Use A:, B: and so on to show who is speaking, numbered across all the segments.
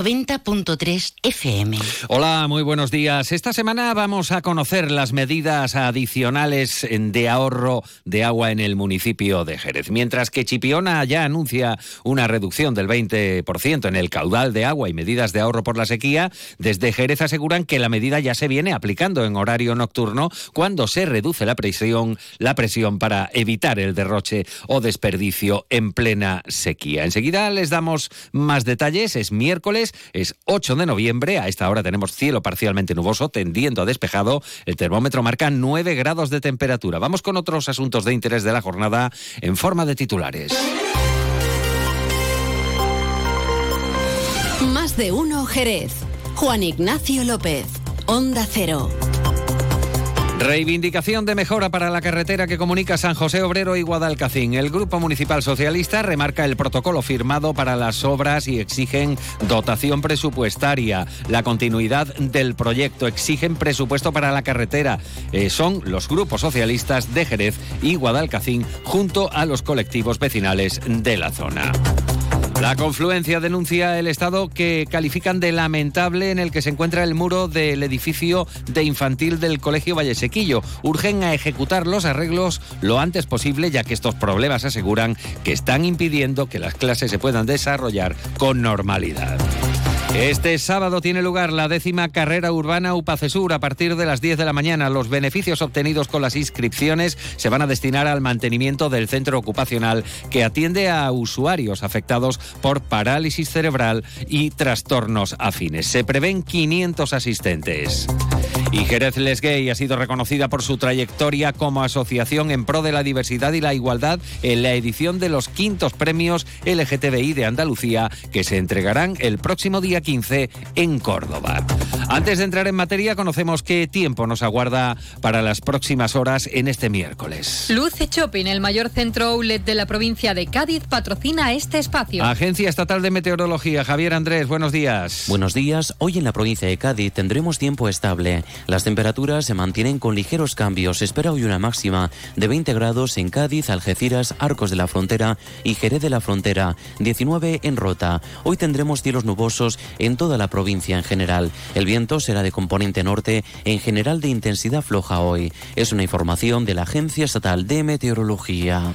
A: 90.3 FM.
B: Hola, muy buenos días. Esta semana vamos a conocer las medidas adicionales de ahorro de agua en el municipio de Jerez. Mientras que Chipiona ya anuncia una reducción del 20% en el caudal de agua y medidas de ahorro por la sequía, desde Jerez aseguran que la medida ya se viene aplicando en horario nocturno cuando se reduce la presión, la presión para evitar el derroche o desperdicio en plena sequía. Enseguida les damos más detalles. Es miércoles es 8 de noviembre. A esta hora tenemos cielo parcialmente nuboso, tendiendo a despejado. El termómetro marca 9 grados de temperatura. Vamos con otros asuntos de interés de la jornada en forma de titulares.
C: Más de uno Jerez. Juan Ignacio López. Onda Cero.
B: Reivindicación de mejora para la carretera que comunica San José Obrero y Guadalcacín. El Grupo Municipal Socialista remarca el protocolo firmado para las obras y exigen dotación presupuestaria. La continuidad del proyecto exigen presupuesto para la carretera. Eh, son los grupos socialistas de Jerez y Guadalcacín junto a los colectivos vecinales de la zona. La confluencia denuncia el estado que califican de lamentable en el que se encuentra el muro del edificio de infantil del Colegio Vallesequillo. Urgen a ejecutar los arreglos lo antes posible ya que estos problemas aseguran que están impidiendo que las clases se puedan desarrollar con normalidad. Este sábado tiene lugar la décima carrera urbana UPACESUR a partir de las 10 de la mañana. Los beneficios obtenidos con las inscripciones se van a destinar al mantenimiento del centro ocupacional que atiende a usuarios afectados por parálisis cerebral y trastornos afines. Se prevén 500 asistentes. Y Jerez Les Gay ha sido reconocida por su trayectoria como asociación en pro de la diversidad y la igualdad en la edición de los quintos premios LGTBI de Andalucía que se entregarán el próximo día 15 en Córdoba. Antes de entrar en materia, conocemos qué tiempo nos aguarda para las próximas horas en este miércoles.
D: Luce Shopping, el mayor centro outlet de la provincia de Cádiz, patrocina este espacio.
B: Agencia Estatal de Meteorología, Javier Andrés, buenos días.
E: Buenos días. Hoy en la provincia de Cádiz tendremos tiempo estable. Las temperaturas se mantienen con ligeros cambios. Espera hoy una máxima de 20 grados en Cádiz, Algeciras, Arcos de la Frontera y Jerez de la Frontera, 19 en Rota. Hoy tendremos cielos nubosos en toda la provincia en general. El viento será de componente norte, en general de intensidad floja hoy. Es una información de la Agencia Estatal de Meteorología.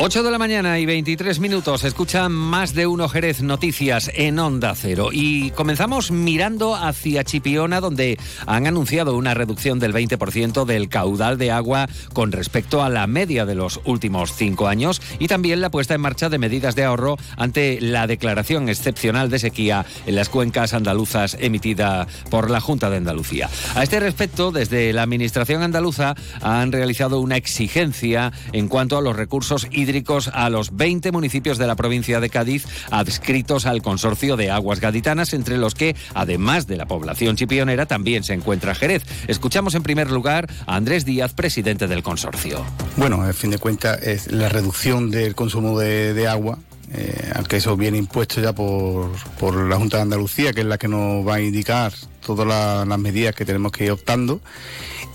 B: 8 de la mañana y 23 minutos. Escuchan más de uno Jerez Noticias en Onda Cero. Y comenzamos mirando hacia Chipiona, donde han anunciado una reducción del 20% del caudal de agua con respecto a la media de los últimos cinco años y también la puesta en marcha de medidas de ahorro ante la declaración excepcional de sequía en las cuencas andaluzas emitida por la Junta de Andalucía. A este respecto, desde la Administración andaluza han realizado una exigencia en cuanto a los recursos a los 20 municipios de la provincia de Cádiz adscritos al consorcio de aguas gaditanas, entre los que, además de la población chipionera, también se encuentra Jerez. Escuchamos en primer lugar a Andrés Díaz, presidente del consorcio.
F: Bueno, a fin de cuentas es la reducción del consumo de, agua eh, aunque eso viene impuesto ya por, por, la Junta de Andalucía, que es la que nos va a indicar todas la, las medidas que tenemos que ir optando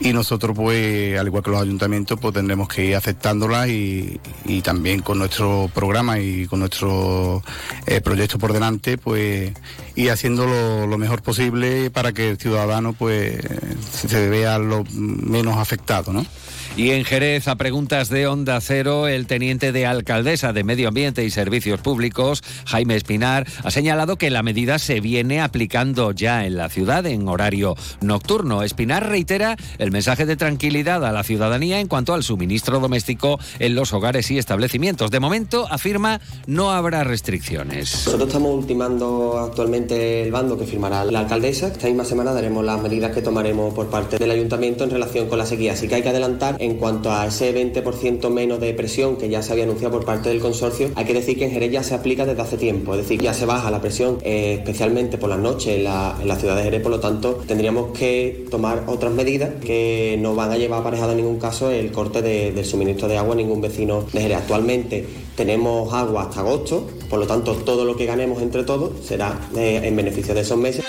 F: y nosotros pues al igual que los ayuntamientos pues tendremos que ir aceptándolas y, también con nuestro programa y con nuestro eh, proyecto por delante pues ir haciendo lo, lo, mejor posible para que el ciudadano pues se vea lo menos afectado, ¿no?
B: Y en Jerez, a preguntas de Onda Cero, el teniente de alcaldesa de Medio Ambiente y Servicios Públicos, Jaime Espinar, ha señalado que la medida se viene aplicando ya en la ciudad en horario nocturno. Espinar reitera el mensaje de tranquilidad a la ciudadanía en cuanto al suministro doméstico en los hogares y establecimientos. De momento, afirma, no habrá restricciones.
G: Nosotros estamos ultimando actualmente el bando que firmará la alcaldesa. Esta misma semana daremos las medidas que tomaremos por parte del ayuntamiento en relación con la sequía. Así que hay que adelantar En cuanto a ese 20% menos de presión que ya se había anunciado por parte del consorcio, hay que decir que en Jerez ya se aplica desde hace tiempo, es decir, ya se baja la presión eh, especialmente por las noches en la, ciudad de Jerez, por lo tanto tendríamos que tomar otras medidas que no van a llevar aparejado en ningún caso el corte del suministro de agua a ningún vecino de Jerez. Actualmente tenemos agua hasta agosto, por lo tanto todo lo que ganemos entre todos será eh, en beneficio de esos meses.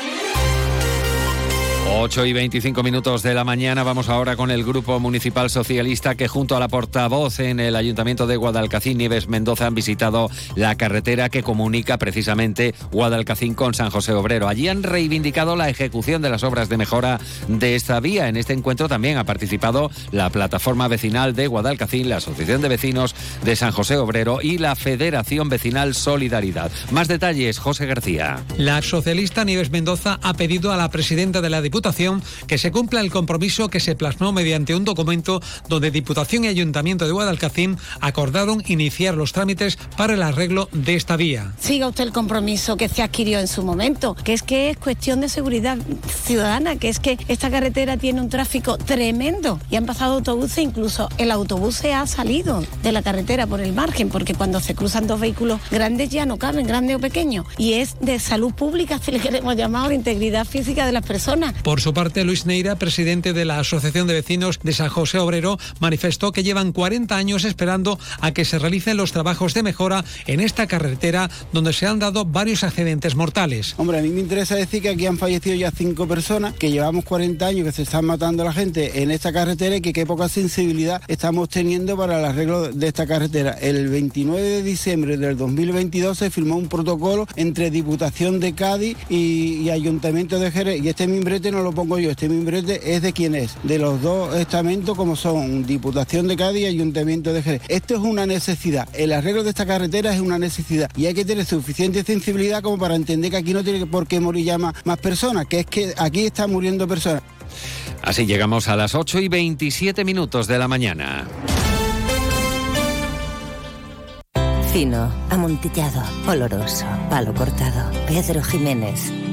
B: 8 y 25 minutos de la mañana vamos ahora con el Grupo Municipal Socialista que junto a la portavoz en el Ayuntamiento de Guadalcacín, Nieves Mendoza, han visitado la carretera que comunica precisamente Guadalcacín con San José Obrero. Allí han reivindicado la ejecución de las obras de mejora de esta vía. En este encuentro también ha participado la plataforma vecinal de Guadalcacín, la Asociación de Vecinos de San José Obrero y la Federación Vecinal Solidaridad. Más detalles, José García.
A: La socialista Nieves Mendoza ha pedido a la presidenta de la Diputación que se cumpla el compromiso que se plasmó mediante un documento donde Diputación y Ayuntamiento de Guadalcacín acordaron iniciar los trámites para el arreglo de esta vía.
H: Siga usted el compromiso que se adquirió en su momento, que es que es cuestión de seguridad ciudadana, que es que esta carretera tiene un tráfico tremendo y han pasado autobuses, incluso el autobús se ha salido de la carretera por el margen, porque cuando se cruzan dos vehículos grandes ya no caben, grande o pequeño, y es de salud pública, si le queremos llamar, de integridad física de las personas.
A: Su parte, Luis Neira, presidente de la Asociación de Vecinos de San José Obrero, manifestó que llevan 40 años esperando a que se realicen los trabajos de mejora en esta carretera donde se han dado varios accidentes mortales.
I: Hombre, a mí me interesa decir que aquí han fallecido ya cinco personas, que llevamos 40 años que se están matando a la gente en esta carretera y que qué poca sensibilidad estamos teniendo para el arreglo de esta carretera. El 29 de diciembre del 2022 se firmó un protocolo entre Diputación de Cádiz y, y Ayuntamiento de Jerez y este mimbrete no lo pongo yo, este mimbrete es de quién es, de los dos estamentos como son Diputación de Cádiz y Ayuntamiento de Jerez. Esto es una necesidad, el arreglo de esta carretera es una necesidad y hay que tener suficiente sensibilidad como para entender que aquí no tiene por qué morir ya más, más personas, que es que aquí están muriendo personas.
B: Así llegamos a las 8 y 27 minutos de la mañana.
J: Fino, amontillado, oloroso, palo cortado. Pedro Jiménez.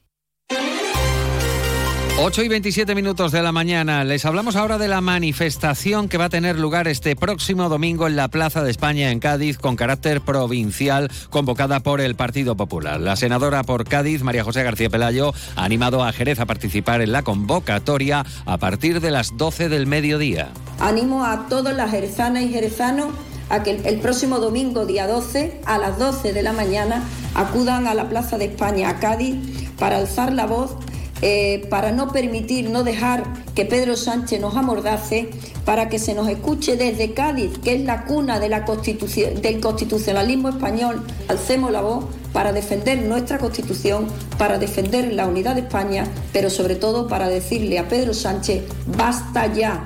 B: 8 y 27 minutos de la mañana. Les hablamos ahora de la manifestación que va a tener lugar este próximo domingo en la Plaza de España en Cádiz con carácter provincial convocada por el Partido Popular. La senadora por Cádiz, María José García Pelayo, ha animado a Jerez a participar en la convocatoria a partir de las 12 del mediodía.
K: Animo a todas las jerezanas y jerezanos a que el próximo domingo, día 12, a las 12 de la mañana, acudan a la Plaza de España, a Cádiz, para alzar la voz eh, para no permitir, no dejar que Pedro Sánchez nos amordace, para que se nos escuche desde Cádiz, que es la cuna de la del constitucionalismo español, alcemos la voz para defender nuestra constitución, para defender la unidad de España, pero sobre todo para decirle a Pedro Sánchez, basta ya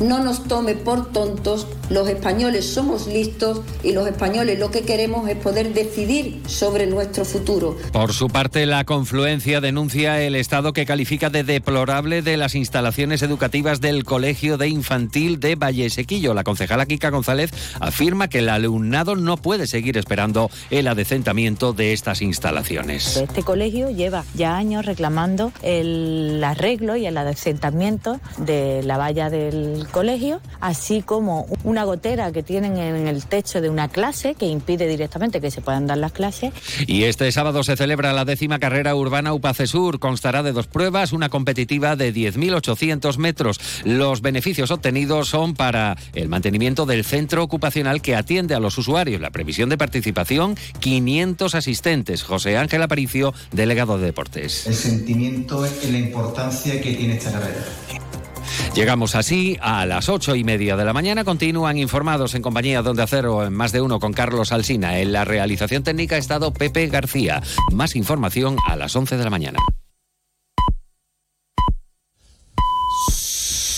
K: no nos tome por tontos, los españoles somos listos y los españoles lo que queremos es poder decidir sobre nuestro futuro.
B: Por su parte, la confluencia denuncia el estado que califica de deplorable de las instalaciones educativas del Colegio de Infantil de Valle Sequillo. La concejala Kika González afirma que el alumnado no puede seguir esperando el adecentamiento de estas instalaciones.
L: Este colegio lleva ya años reclamando el arreglo y el adecentamiento de la valla del colegio, así como una gotera que tienen en el techo de una clase que impide directamente que se puedan dar las clases.
B: Y este sábado se celebra la décima carrera urbana UPACESUR. Constará de dos pruebas, una competitiva de 10.800 metros. Los beneficios obtenidos son para el mantenimiento del centro ocupacional que atiende a los usuarios. La previsión de participación, 500 asistentes. José Ángel Aparicio, delegado de deportes.
M: El sentimiento y la importancia que tiene esta carrera
B: Llegamos así a las ocho y media de la mañana. Continúan informados en compañía Donde Acero en más de uno con Carlos Alsina. En la realización técnica ha estado Pepe García. Más información a las once de la mañana.